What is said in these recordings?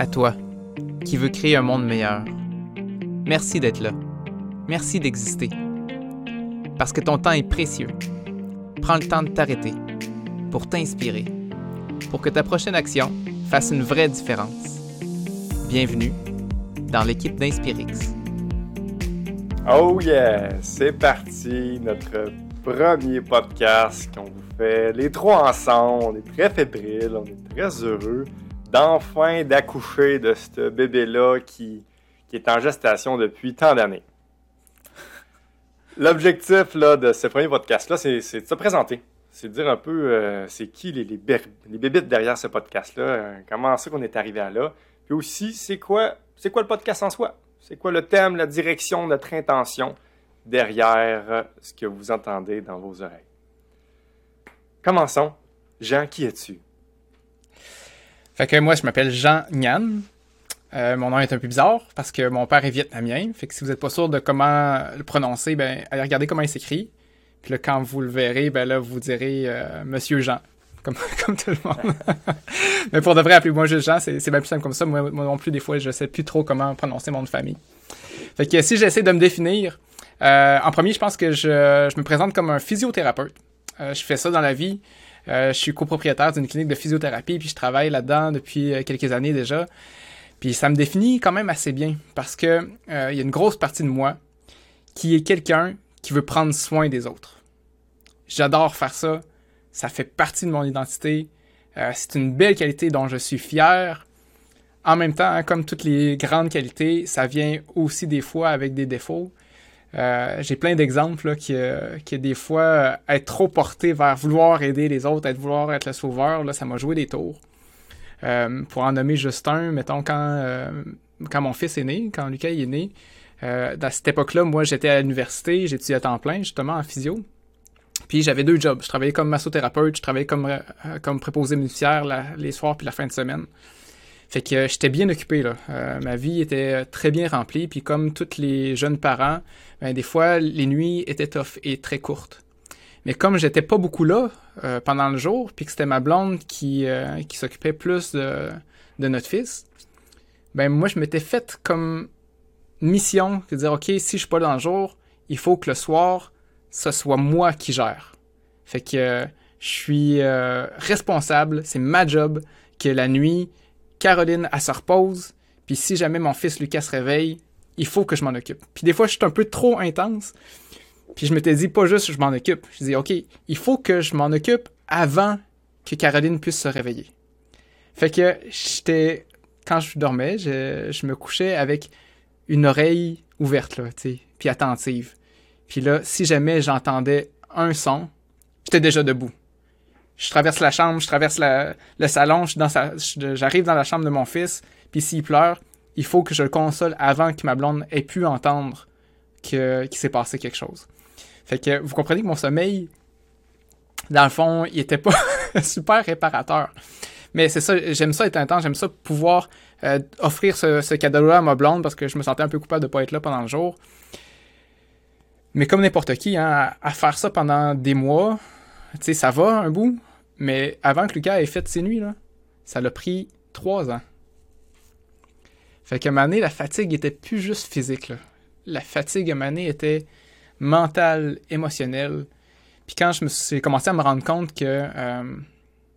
À toi, qui veux créer un monde meilleur. Merci d'être là. Merci d'exister. Parce que ton temps est précieux. Prends le temps de t'arrêter pour t'inspirer, pour que ta prochaine action fasse une vraie différence. Bienvenue dans l'équipe d'Inspirix. Oh yeah, c'est parti, notre premier podcast qu'on vous fait les trois ensemble. On est très fébriles, on est très heureux d'enfin d'accoucher de ce bébé-là qui, qui est en gestation depuis tant d'années. L'objectif de ce premier podcast-là, c'est de se présenter. C'est de dire un peu euh, c'est qui les, les, les, bébites derrière ce podcast-là, euh, comment c'est qu'on est arrivé à là. Puis aussi, c'est quoi, quoi le podcast en soi? C'est quoi le thème, la direction, notre intention derrière euh, ce que vous entendez dans vos oreilles? Commençons. Jean, qui es-tu? Fait que moi, je m'appelle Jean Nhan. Euh, mon nom est un peu bizarre parce que mon père est vietnamien. Fait que si vous n'êtes pas sûr de comment le prononcer, ben, allez regarder comment il s'écrit. Puis là, quand vous le verrez, ben là, vous direz euh, Monsieur Jean. Comme, comme tout le monde. Mais pour de vrai, appelez-moi juste Jean, c'est bien plus simple comme ça. Moi, moi, non plus, des fois, je sais plus trop comment prononcer mon nom de famille. Fait que si j'essaie de me définir, euh, en premier, je pense que je, je, me présente comme un physiothérapeute. Euh, je fais ça dans la vie. Euh, je suis copropriétaire d'une clinique de physiothérapie, puis je travaille là-dedans depuis euh, quelques années déjà. Puis ça me définit quand même assez bien parce que euh, il y a une grosse partie de moi qui est quelqu'un qui veut prendre soin des autres. J'adore faire ça. Ça fait partie de mon identité. C'est une belle qualité dont je suis fier. En même temps, hein, comme toutes les grandes qualités, ça vient aussi des fois avec des défauts. Euh, j'ai plein d'exemples qui, euh, qui, des fois, euh, être trop porté vers vouloir aider les autres, être vouloir être le sauveur, là, ça m'a joué des tours. Euh, pour en nommer juste un, mettons, quand, euh, quand mon fils est né, quand Lucas est né, à cette époque-là, moi, j'étais à l'université, j'étudiais à temps plein, justement, en physio. Puis j'avais deux jobs. Je travaillais comme massothérapeute, je travaillais comme, comme préposé bénéficiaire les soirs puis la fin de semaine. Fait que euh, j'étais bien occupé là. Euh, ma vie était très bien remplie, puis comme tous les jeunes parents, ben, des fois les nuits étaient tough et très courtes. Mais comme j'étais pas beaucoup là euh, pendant le jour, puis que c'était ma blonde qui, euh, qui s'occupait plus de, de, notre fils, ben moi je m'étais fait comme mission de dire ok si je suis pas dans le jour, il faut que le soir ce soit moi qui gère. Fait que je suis responsable, c'est ma job que la nuit Caroline, elle se repose, puis si jamais mon fils Lucas se réveille, il faut que je m'en occupe. Puis des fois, je suis un peu trop intense, puis je m'étais dit, pas juste je m'en occupe. Je dis, OK, il faut que je m'en occupe avant que Caroline puisse se réveiller. Fait que j'étais, quand je dormais, je, me couchais avec une oreille ouverte, là, tu puis attentive. Puis là, si jamais j'entendais un son, j'étais déjà debout je traverse la chambre, je traverse le salon, j'arrive dans la chambre de mon fils, puis s'il pleure, il faut que je le console avant que ma blonde ait pu entendre qu'il s'est passé quelque chose. Fait que vous comprenez que mon sommeil, dans le fond, il était pas super réparateur. Mais c'est ça, j'aime ça être intense, j'aime ça pouvoir euh, offrir ce, cadeau-là à ma blonde parce que je me sentais un peu coupable de pas être là pendant le jour. Mais comme n'importe qui, hein, à, à, faire ça pendant des mois, tu sais, ça va un bout, mais avant que Lucas ait fait ses nuits, là, ça l'a pris trois ans. Fait qu'à un moment la fatigue était plus juste physique. La fatigue à un était mentale, émotionnelle. Puis quand je me suis commencé à me rendre compte que euh,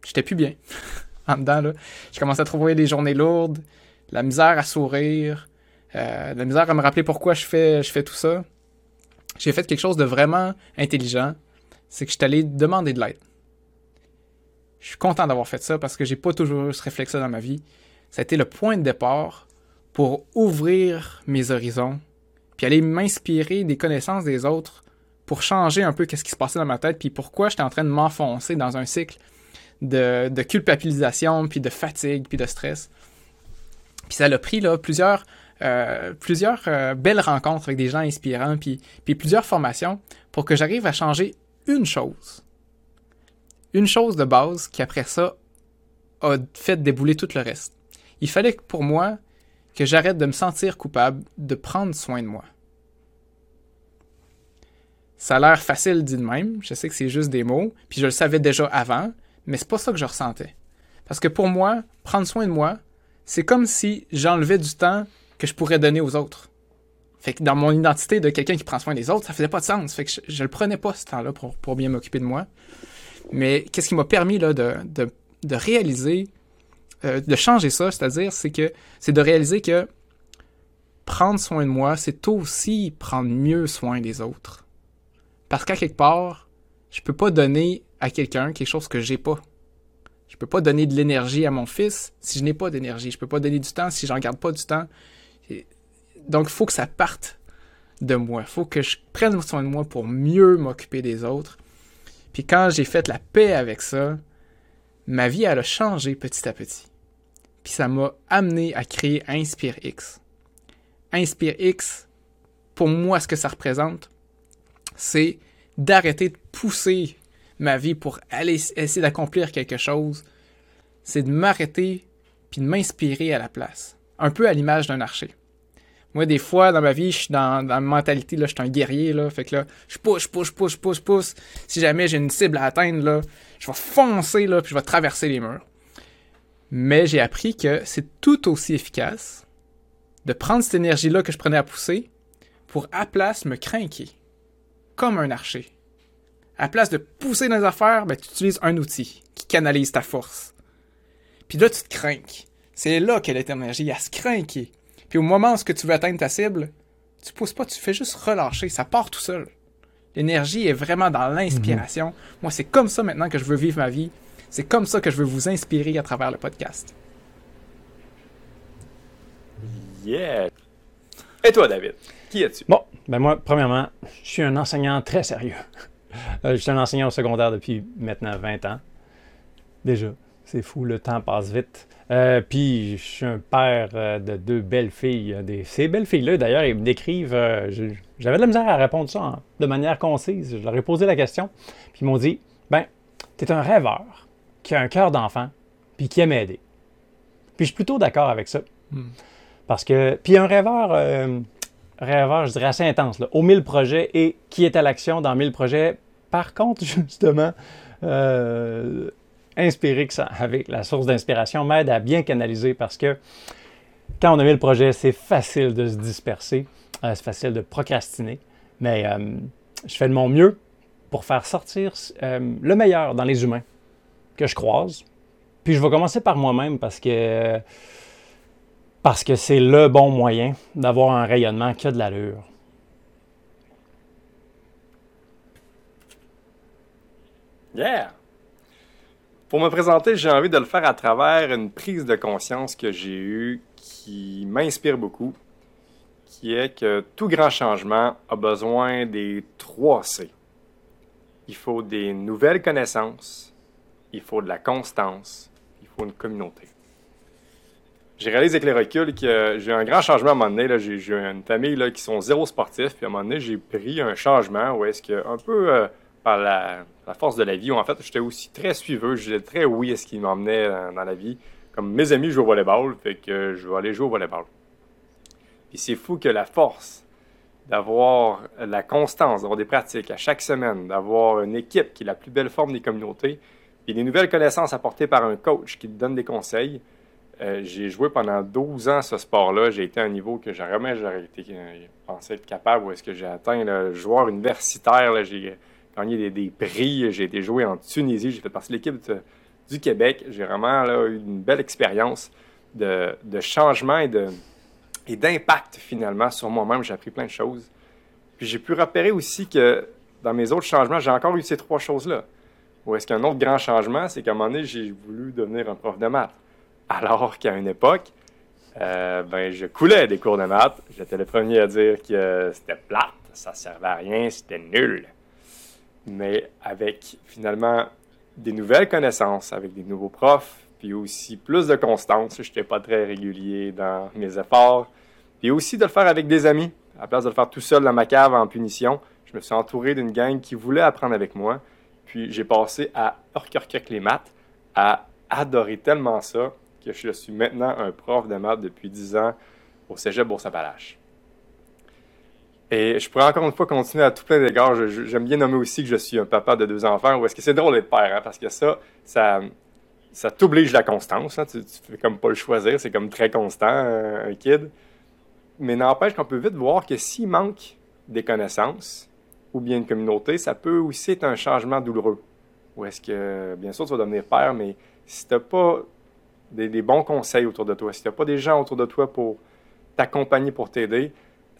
j'étais plus bien en dedans, là, j'ai commencé à trouver les journées lourdes, la misère à sourire, euh, la misère à me rappeler pourquoi je fais, je fais tout ça. J'ai fait quelque chose de vraiment intelligent. C'est que je suis allé demander de l'aide. Je suis content d'avoir fait ça parce que j'ai pas toujours eu ce réflexe dans ma vie. Ça a été le point de départ pour ouvrir mes horizons, puis aller m'inspirer des connaissances des autres pour changer un peu qu'est-ce qui se passait dans ma tête, puis pourquoi j'étais en train de m'enfoncer dans un cycle de, culpabilisation, puis de fatigue, puis de stress. Puis ça a pris là, plusieurs, euh, euh, belles rencontres avec des gens inspirants, puis plusieurs formations pour que j'arrive à changer une chose une chose de base qui, après ça, a fait débouler tout le reste. Il fallait pour moi que j'arrête de me sentir coupable de prendre soin de moi. Ça a l'air facile dit de même, je sais que c'est juste des mots, puis je le savais déjà avant, mais c'est pas ça que je ressentais. Parce que pour moi, prendre soin de moi, c'est comme si j'enlevais du temps que je pourrais donner aux autres. Fait que dans mon identité de quelqu'un qui prend soin des autres, ça faisait pas de sens. Fait que je, le prenais pas ce temps-là pour, pour bien m'occuper de moi. Mais qu'est-ce qui m'a permis là, de, de, de réaliser, euh, de changer ça, c'est-à-dire, c'est que c'est de réaliser que prendre soin de moi, c'est aussi prendre mieux soin des autres. Parce qu'à quelque part, je peux pas donner à quelqu'un quelque chose que j'ai pas. Je peux pas donner de l'énergie à mon fils si je n'ai pas d'énergie. Je peux pas donner du temps si j'en garde pas du temps. Donc, il faut que ça parte de moi. Il faut que je prenne soin de moi pour mieux m'occuper des autres. Puis quand j'ai fait la paix avec ça, ma vie, elle a changé petit à petit. Puis ça m'a amené à créer Inspire X. Inspire X, pour moi, ce que ça représente, c'est d'arrêter de pousser ma vie pour aller essayer d'accomplir quelque chose. C'est de m'arrêter puis de m'inspirer à la place. Un peu à l'image d'un archer. Moi, des fois, dans ma vie, je suis dans, la mentalité, là, je suis un guerrier, là. Fait que là, je pousse, pousse, pousse, pousse, pousse. Si jamais j'ai une cible à atteindre, là, je vais foncer, là, puis je vais traverser les murs. Mais j'ai appris que c'est tout aussi efficace de prendre cette énergie-là que je prenais à pousser pour, à place, me craquer. Comme un archer. À place de pousser dans les affaires, ben, tu utilises un outil qui canalise ta force. Puis là, tu te crains. C'est là qu'elle est énergie, à se craquer. Puis au moment où ce que tu veux atteindre ta cible, tu pousses pas, tu fais juste relâcher, ça part tout seul. L'énergie est vraiment dans l'inspiration. Mhm. Moi, c'est comme ça maintenant que je veux vivre ma vie. C'est comme ça que je veux vous inspirer à travers le podcast. Yeah! Et toi, David, qui es-tu? Bon, ben moi, premièrement, je suis un enseignant très sérieux. Euh, je suis un enseignant au secondaire depuis maintenant 20 ans. Déjà, c'est fou, le temps passe vite. Euh, puis je suis un père euh, de deux belles filles. Des... Ces belles filles-là, d'ailleurs, ils me décrivent. Euh, j'avais de la misère à répondre ça de manière concise. Je leur ai posé la question. Puis ils m'ont dit Ben, t'es un rêveur qui a un cœur d'enfant, puis qui aime aider. Puis je suis plutôt d'accord avec ça. Hmm. Parce que. Puis un rêveur, rêveur, je dirais assez intense, là, aux mille projets et qui est à l'action dans mille projets. Par contre, justement, inspiré avec la source d'inspiration, m'aide à bien canaliser parce que quand on a mis le projet, c'est facile de se disperser, euh, c'est facile de procrastiner, mais euh, je fais de mon mieux pour faire sortir euh, le meilleur dans les humains que je croise. Puis je vais commencer par moi-même parce que parce que c'est le bon moyen d'avoir un rayonnement qui a de l'allure. Yeah! Pour me présenter, j'ai envie de le faire à travers une prise de conscience que j'ai eue qui m'inspire beaucoup, qui est que tout grand changement a besoin des trois C. Il faut des nouvelles connaissances, il faut de la constance, il faut une communauté. J'ai réalisé avec les reculs que j'ai eu un grand changement à un moment donné. J'ai une famille là, qui sont zéro sportifs, puis à un moment donné, j'ai pris un changement où est-ce que, un peu euh, par la, force de la vie, où en fait, j'étais aussi très suiveux, j'étais très oui à ce qui m'emmenait dans, la vie. Comme mes amis jouent au volleyball, fait que je vais aller jouer au volleyball. Puis c'est fou que la force d'avoir la constance, d'avoir des pratiques à chaque semaine, d'avoir une équipe qui est la plus belle forme des communautés, puis des nouvelles connaissances apportées par un coach qui te donne des conseils. Euh, j'ai joué pendant 12 ans ce sport-là. J'ai été à un niveau que jamais j'aurais été euh, pensé être capable. Où est-ce que j'ai atteint le joueur universitaire? J'ai gagné des, prix. J'ai été joué en Tunisie. J'ai fait partie de l'équipe du Québec. J'ai vraiment eu une belle expérience de, changement et d'impact finalement sur moi-même. J'ai appris plein de choses. Puis j'ai pu repérer aussi que dans mes autres changements, j'ai encore eu ces trois choses-là. Ou est-ce qu'un autre grand changement, c'est qu'à un moment donné, j'ai voulu devenir un prof de maths. Alors qu'à une époque, euh, ben, je coulais des cours de maths. J'étais le premier à dire que c'était plate, ça servait à rien, c'était nul mais avec finalement des nouvelles connaissances, avec des nouveaux profs, puis aussi plus de constance. Je n'étais pas très régulier dans mes efforts. Puis aussi de le faire avec des amis. À la place de le faire tout seul dans ma cave en punition, je me suis entouré d'une gang qui voulait apprendre avec moi. Puis j'ai passé à orquer les maths, à adorer tellement ça que je suis maintenant un prof de maths depuis 10 ans au Cégep Bourse-Appalaches. Et je pourrais encore une fois continuer à tout plein d'égards. J'aime bien nommer aussi que je suis un papa de deux enfants, ou est-ce que c'est drôle d'être père, hein, parce que ça, ça, ça t'oblige la constance. hein. Tu, tu fais comme pas le choisir, c'est comme très constant, euh, un kid. Mais n'empêche qu'on peut vite voir que s'il manque des connaissances ou bien une communauté, ça peut aussi être un changement douloureux. Ou est-ce que, bien sûr, tu vas devenir père, mais si tu n'as pas des, des bons conseils autour de toi, si tu n'as pas des gens autour de toi pour t'accompagner, pour t'aider,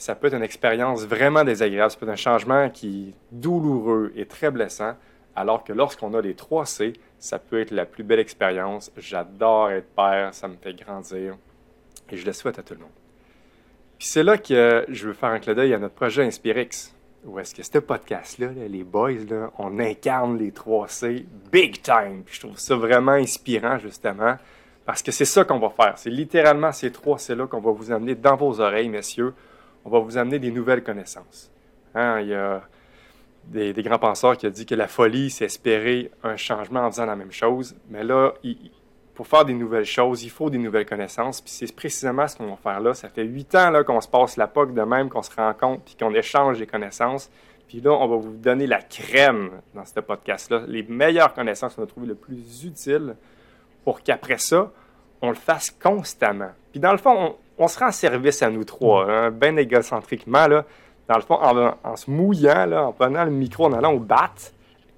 ça peut être une expérience vraiment désagréable. Ça peut être un changement qui est douloureux et très blessant. Alors que lorsqu'on a les 3 C, ça peut être la plus belle expérience. J'adore être père, ça me fait grandir et je le souhaite à tout le monde. Puis c'est là que je veux faire un clin d'œil à notre projet Inspirix. Où est-ce que ce podcast-là, là, les boys, là, on incarne les 3 C big time. Puis je trouve ça vraiment inspirant, justement, parce que c'est ça qu'on va faire. C'est littéralement ces 3 C-là qu'on va vous amener dans vos oreilles, messieurs. On va vous amener des nouvelles connaissances. Hein, il y a des, des grands penseurs qui ont dit que la folie, c'est espérer un changement en faisant la même chose. Mais là, pour faire des nouvelles choses, il faut des nouvelles connaissances. Puis c'est précisément ce qu'on va faire là. Ça fait huit ans là, qu'on se passe la POC de même, qu'on se rencontre, puis qu'on échange les connaissances. Puis là, on va vous donner la crème dans ce podcast-là, les meilleures connaissances qu'on a trouvées le plus utiles pour qu'après ça, on le fasse constamment. Puis dans le fond, on, on se rend service à nous trois, hein, bien égocentriquement, là. Dans le fond, en, en se mouillant, là, en prenant le micro, en allant au bat,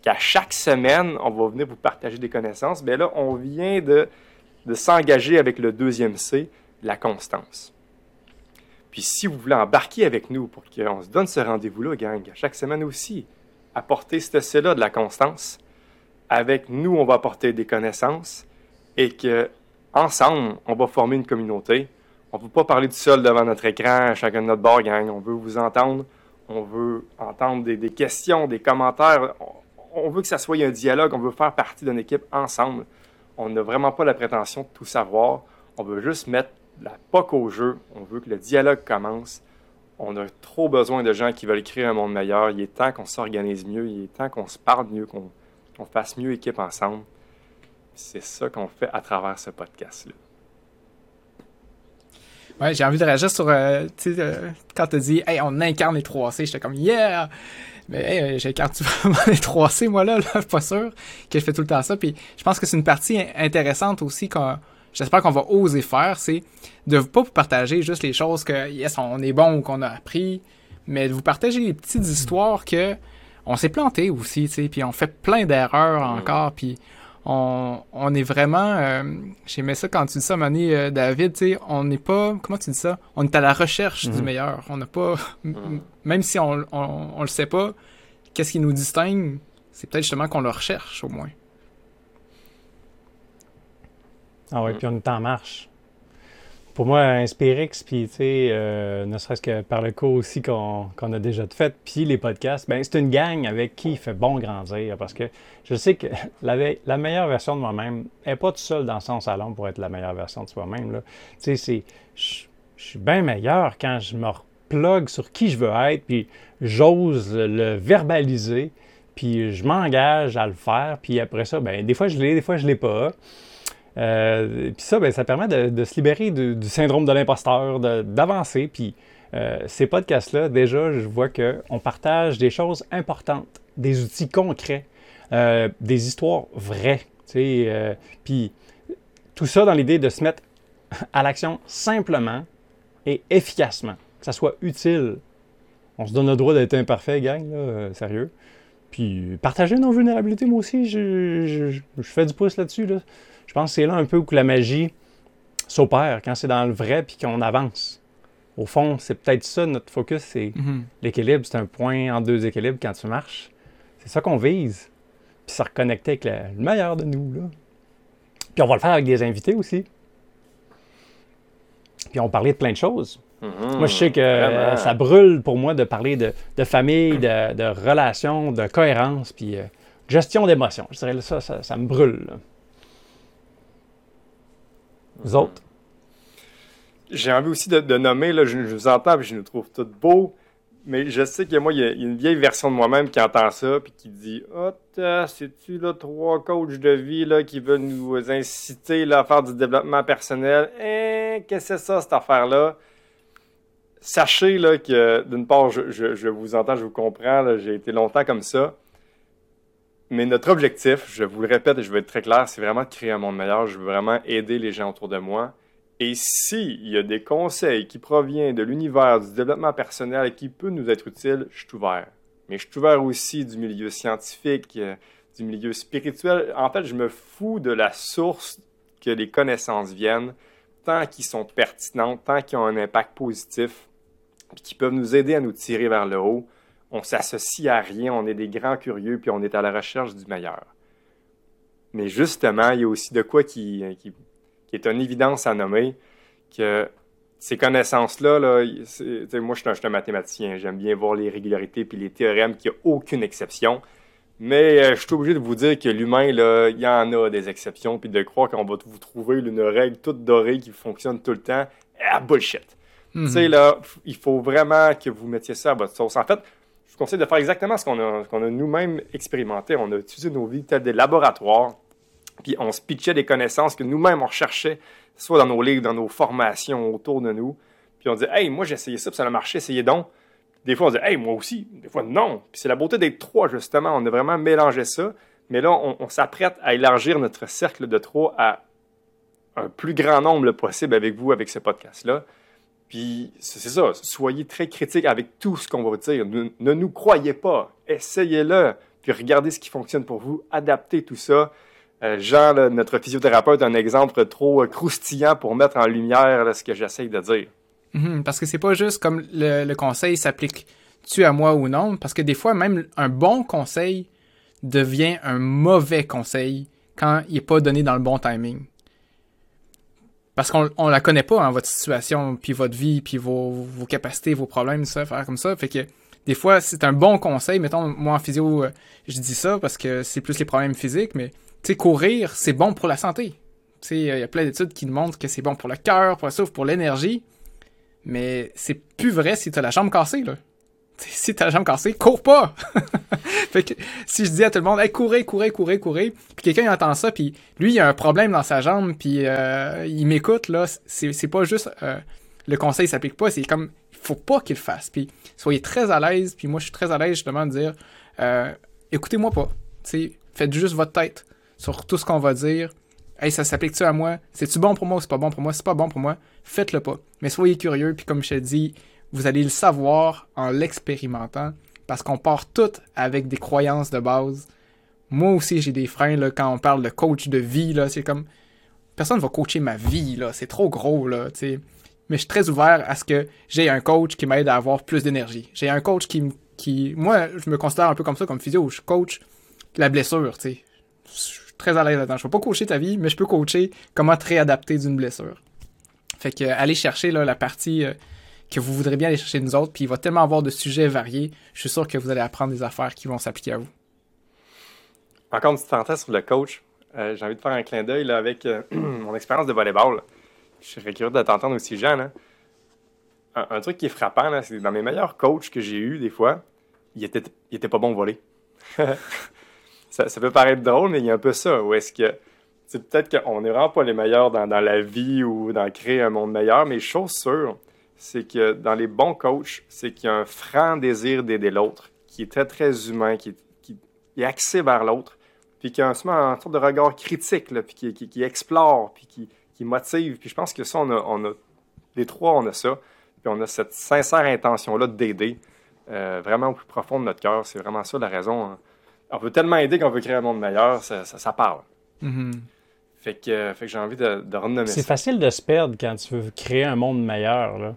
qu'à chaque semaine, on va venir vous partager des connaissances. Bien là, on vient de, de s'engager avec le deuxième C, la constance. Puis si vous voulez embarquer avec nous pour qu'on se donne ce rendez-vous-là, gang, à chaque semaine aussi, apporter ce C-là de la constance. Avec nous, on va apporter des connaissances et que ensemble, on va former une communauté. On ne veut pas parler tout seul devant notre écran, chacun de notre bord, gang. On veut vous entendre. On veut entendre des, questions, des commentaires. On, veut que ça soit un dialogue. On veut faire partie d'une équipe ensemble. On n'a vraiment pas la prétention de tout savoir. On veut juste mettre la POC au jeu. On veut que le dialogue commence. On a trop besoin de gens qui veulent créer un monde meilleur. Il est temps qu'on s'organise mieux. Il est temps qu'on se parle mieux, qu'on qu'on fasse mieux équipe ensemble. C'est ça qu'on fait à travers ce podcast-là. Ouais, j'ai envie de réagir sur, euh, tu sais, euh, quand t'as dit, hey, on incarne les 3C, j'étais comme, yeah! Mais hey, euh, j'incarne-tu vraiment les 3C, moi, là, là, pas sûr que je fais tout le temps ça. Puis je pense que c'est une partie in- intéressante aussi qu'on, j'espère qu'on va oser faire, c'est de pas vous partager juste les choses que, yes, on est bon ou qu'on a appris, mais de vous partager les petites histoires que on s'est planté aussi, tu sais, puis on fait plein d'erreurs encore, puis on, on est vraiment. euh, J'aimais ça quand tu dis ça, Mané, euh, David, tu sais, on n'est pas. Comment tu dis ça? On est à la recherche du Mhm. meilleur. On n'a pas. m- Même si on, on, on le sait pas, qu'est-ce qui nous distingue? C'est peut-être justement qu'on le recherche au moins. Ah ouais, Mm. puis on est en marche. Pour moi, Inspirix, puis tu sais, euh, ne serait-ce que par le cours aussi qu'on a déjà fait, puis les podcasts, ben c'est une gang avec qui il fait bon grandir. Parce que je sais que la, la meilleure version de moi-même n'est pas tout seul dans son salon pour être la meilleure version de soi-même. Tu sais. Je suis bien meilleur quand je me replogue sur qui je veux être, puis j'ose le verbaliser, puis je m'engage à le faire, puis après ça, ben des fois je l'ai, des fois je l'ai pas. Euh, puis ça, ben, ça permet de, se libérer du, syndrome de l'imposteur, d'avancer. Puis euh, ces podcasts-là, déjà, je vois qu'on partage des choses importantes, des outils concrets, euh, des histoires vraies. euh, puis tout ça dans l'idée de se mettre à l'action simplement et efficacement, que ça soit utile. On se donne le droit d'être imparfait, gang, euh, sérieux. Puis partager nos vulnérabilités, moi aussi, je, fais du pouce là-dessus. Là. Je pense que c'est là un peu où la magie s'opère, quand c'est dans le vrai puis qu'on avance. Au fond, c'est peut-être ça notre focus, c'est l'équilibre, c'est un point en deux équilibres quand tu marches. C'est ça qu'on vise. Puis se reconnecter avec le, le meilleur de nous. Là. Puis on va le faire avec des invités aussi. Puis on parlait de plein de choses. Moi, je sais que euh, Vraiment. ça brûle pour moi de parler de, de famille, de, de relations, de cohérence, puis euh, gestion d'émotions. Je dirais ça, ça, ça me brûle. là. Vous autres? J'ai envie aussi de, nommer, là, je, vous entends et je nous trouve tous beaux, mais je sais que moi, il y, a une vieille version de moi-même qui entend ça puis qui dit Ah, t'as- c'est-tu là trois coachs de vie là, qui veulent nous inciter là, à faire du développement personnel? Eh, qu'est-ce que c'est ça, cette affaire-là Sachez là, que d'une part, je, vous entends, je vous comprends, j'ai été longtemps comme ça. Mais notre objectif, je vous le répète et je vais être très clair, c'est vraiment de créer un monde meilleur. Je veux vraiment aider les gens autour de moi. Et s'il y a des conseils qui proviennent de l'univers du développement personnel et qui peuvent nous être utiles, je suis ouvert. Mais je suis ouvert aussi du milieu scientifique, euh, du milieu spirituel. En fait, je me fous de la source que les connaissances viennent, tant qu'ils sont pertinentes, tant qu'ils ont un impact positif, qui peuvent nous aider à nous tirer vers le haut. On s'associe à rien, on est des grands curieux, puis on est à la recherche du meilleur. Mais justement, il y a aussi de quoi qui, qui, qui est une évidence à nommer, que ces connaissances-là, là, moi je suis, un, je suis un mathématicien, j'aime bien voir les régularités puis les théorèmes, qu'il n'y a aucune exception. Mais euh, je suis obligé de vous dire que l'humain, il y en a des exceptions, puis de croire qu'on va vous trouver une règle toute dorée qui fonctionne tout le temps, ah, bullshit. Mhm. Tu sais, là, il faut vraiment que vous mettiez ça à votre sauce. En fait, vous conseille de faire exactement ce qu'on a, a nous-mêmes expérimenté. On a utilisé nos vies telles des laboratoires, puis on se pitchait des connaissances que nous-mêmes on recherchait, soit dans nos livres, dans nos formations autour de nous. Puis on disait, hey, moi j'ai essayé ça, puis ça a marché, essayez donc. Des fois, on disait, hey, moi aussi. Des fois, non. Puis c'est la beauté d'être trois, justement. On a vraiment mélangé ça. Mais là, on, s'apprête à élargir notre cercle de trois à un plus grand nombre le possible avec vous, avec ce podcast-là. Puis c'est ça, soyez très critiques avec tout ce qu'on va vous dire. Ne, nous croyez pas, essayez-le, puis regardez ce qui fonctionne pour vous, adaptez tout ça. Euh, Jean, notre physiothérapeute, un exemple trop euh, croustillant pour mettre en lumière ce que j'essaye de dire. Mhm, parce que c'est pas juste comme le, conseil s'applique-tu à moi ou non, parce que des fois, même un bon conseil devient un mauvais conseil quand il n'est pas donné dans le bon timing. Parce qu'on on la connaît pas, hein, votre situation, puis votre vie, puis vos, capacités, vos problèmes, ça, faire comme ça. Fait que des fois, c'est un bon conseil. Mettons, moi en physio, euh, je dis ça parce que c'est plus les problèmes physiques, mais tu sais, courir, c'est bon pour la santé. Tu sais, il y a plein d'études qui montrent que c'est bon pour le cœur, pour le souffle, pour l'énergie. Mais c'est plus vrai si t'as la jambe cassée, là. Si t'as la jambe cassée, cours pas! fait que si je dis à tout le monde, hey, courez, courez, courez, courez, puis quelqu'un entend ça, puis lui, il a un problème dans sa jambe, puis euh, il m'écoute, là, c'est pas juste euh, le conseil s'applique pas, c'est comme, il faut pas qu'il le fasse. Puis soyez très à l'aise, puis moi, je suis très à l'aise justement de dire, euh, écoutez-moi pas. Faites juste votre tête sur tout ce qu'on va dire. Hey, ça s'applique-tu à moi? C'est-tu bon pour moi ou c'est pas bon pour moi? C'est pas bon pour moi? Faites-le pas. Mais soyez curieux, puis comme je te dis, vous allez le savoir en l'expérimentant, parce qu'on part toutes avec des croyances de base. Moi aussi, j'ai des freins, là, quand on parle de coach de vie, c'est comme, personne va coacher ma vie, c'est trop gros, là. Mais je suis très ouvert à ce que j'ai un coach qui m'aide à avoir plus d'énergie. J'ai un coach qui, qui, moi, je me considère un peu comme ça, comme physio, je coach la blessure, tu sais. Je suis très à l'aise là-dedans. Je peux pas coacher ta vie, mais je peux coacher comment te réadapter d'une blessure. Fait que, allez chercher, là, la partie euh, que vous voudrez bien aller chercher nous autres, puis il va tellement avoir de sujets variés, je suis sûr que vous allez apprendre des affaires qui vont s'appliquer à vous. Encore une petite parenthèse sur le coach. Euh, J'ai envie de faire un clin d'œil avec euh, mon expérience de volleyball. Je serais curieux de t'entendre aussi, Jean. là. Un, truc qui est frappant, c'est dans mes meilleurs coachs que j'ai eus, des fois, il était, pas bon au volley. ça, ça peut paraître drôle, mais il y a un peu ça. Où est-ce que. C'est peut-être qu'on n'est vraiment pas les meilleurs dans, dans la vie ou dans créer un monde meilleur, mais chose sûre, c'est que dans les bons coachs, c'est qu'il y a un franc désir d'aider l'autre, qui est très, très humain, qui est, qui est axé vers l'autre, puis qui a un, sorte de regard critique, là, puis qui, qui, qui explore, puis qui, qui motive. Puis je pense que ça, on a, on a, les trois, on a ça. Puis on a cette sincère intention-là d'aider, euh, vraiment au plus profond de notre cœur. C'est vraiment ça la raison. hein. On veut tellement aider qu'on veut créer un monde meilleur, ça, ça, ça parle. Mhm. Fait que, euh, fait que j'ai envie de, de renommer C'est ça. facile de se perdre quand tu veux créer un monde meilleur. là.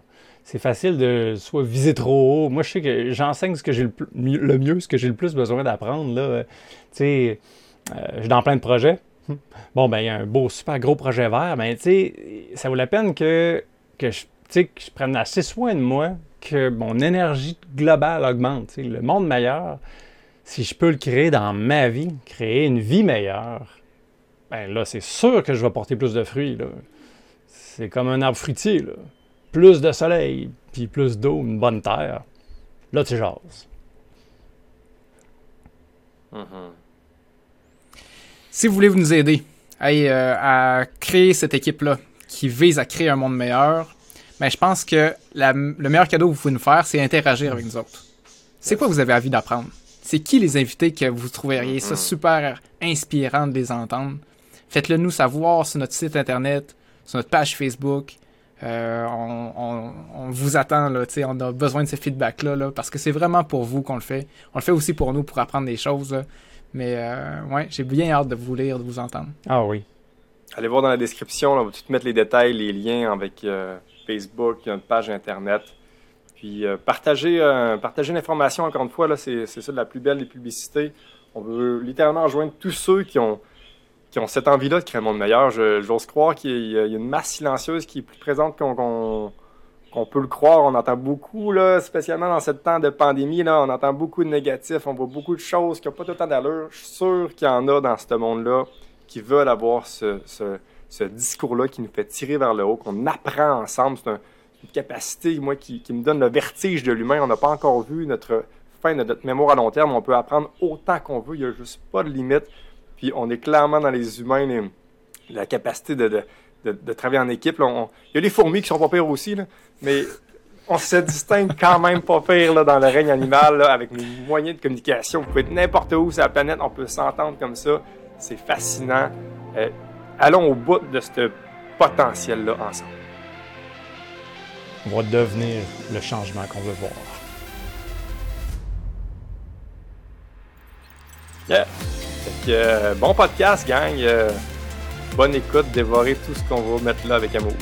C'est facile de soit viser trop haut. Moi, je sais que j'enseigne ce que j'ai le, mieux- le mieux, ce que j'ai le plus besoin d'apprendre. là. Euh, Tu sais, euh, je suis dans plein de projets. Hum. Bon, ben, il y a un beau, super gros projet vert. Mais tu sais, ça vaut la peine que, que, je, que prenne assez soin de moi, que mon énergie globale augmente. Le monde meilleur, si je peux le créer dans ma vie, créer une vie meilleure, ben là, c'est sûr que je vais porter plus de fruits. là. C'est comme un arbre fruitier. Là. Plus de soleil, puis plus d'eau, une bonne terre. Là, tu jases. Mhm. Si vous voulez nous aider hey, euh, à créer cette équipe-là qui vise à créer un monde meilleur, ben, je pense que la- le meilleur cadeau que vous pouvez nous faire, c'est interagir avec nous autres. C'est quoi que vous avez envie d'apprendre? c'est qui les invités que vous trouveriez? Ça Mhm. super inspirant de les entendre. Faites-le nous savoir sur notre site internet, sur notre page Facebook. Euh, on, on- on vous attend, là, tu sais, on a besoin de ce feedback-là, là, parce que c'est vraiment pour vous qu'on le fait. On le fait aussi pour nous, pour apprendre des choses. là. Mais euh, ouais, j'ai bien hâte de vous lire, de vous entendre. Ah oui. Allez voir dans la description, là, on va tout mettre les détails, les liens avec euh, Facebook, notre page Internet. Puis euh, partagez, euh, partagez l'information, encore une fois, là, c'est, c'est ça la plus belle des publicités. On veut littéralement rejoindre tous ceux qui ont, qui ont cette envie-là de créer un monde meilleur. J'ose croire qu'il y a, une masse silencieuse qui est plus présente qu'on, peut le croire. On entend beaucoup, là, spécialement dans ce temps de pandémie, là, on entend beaucoup de négatifs, on voit beaucoup de choses qui n'ont pas tout le temps d'allure. Je suis sûr qu'il y en a dans ce monde-là qui veulent avoir ce, discours-là qui nous fait tirer vers le haut, qu'on apprend ensemble. C'est un- une capacité, moi, qui, qui me donne le vertige de l'humain. On n'a pas encore vu notre fin de notre mémoire à long terme. On peut apprendre autant qu'on veut. Il n'y a juste pas de limite. Puis on est clairement dans les humains, les- la capacité de, de- de- de travailler en équipe. là. On- il y a les fourmis qui sont pas pires aussi, là, mais on se distingue quand même pas pire là, dans le règne animal là, avec nos moyens de communication. Vous pouvez être n'importe où sur la planète, on peut s'entendre comme ça. C'est fascinant. Euh, allons au bout de ce potentiel-là ensemble. On va devenir le changement qu'on veut voir. Yeah. Euh, bon podcast, gang. Euh, bonne écoute, dévorez tout ce qu'on va mettre là avec amour.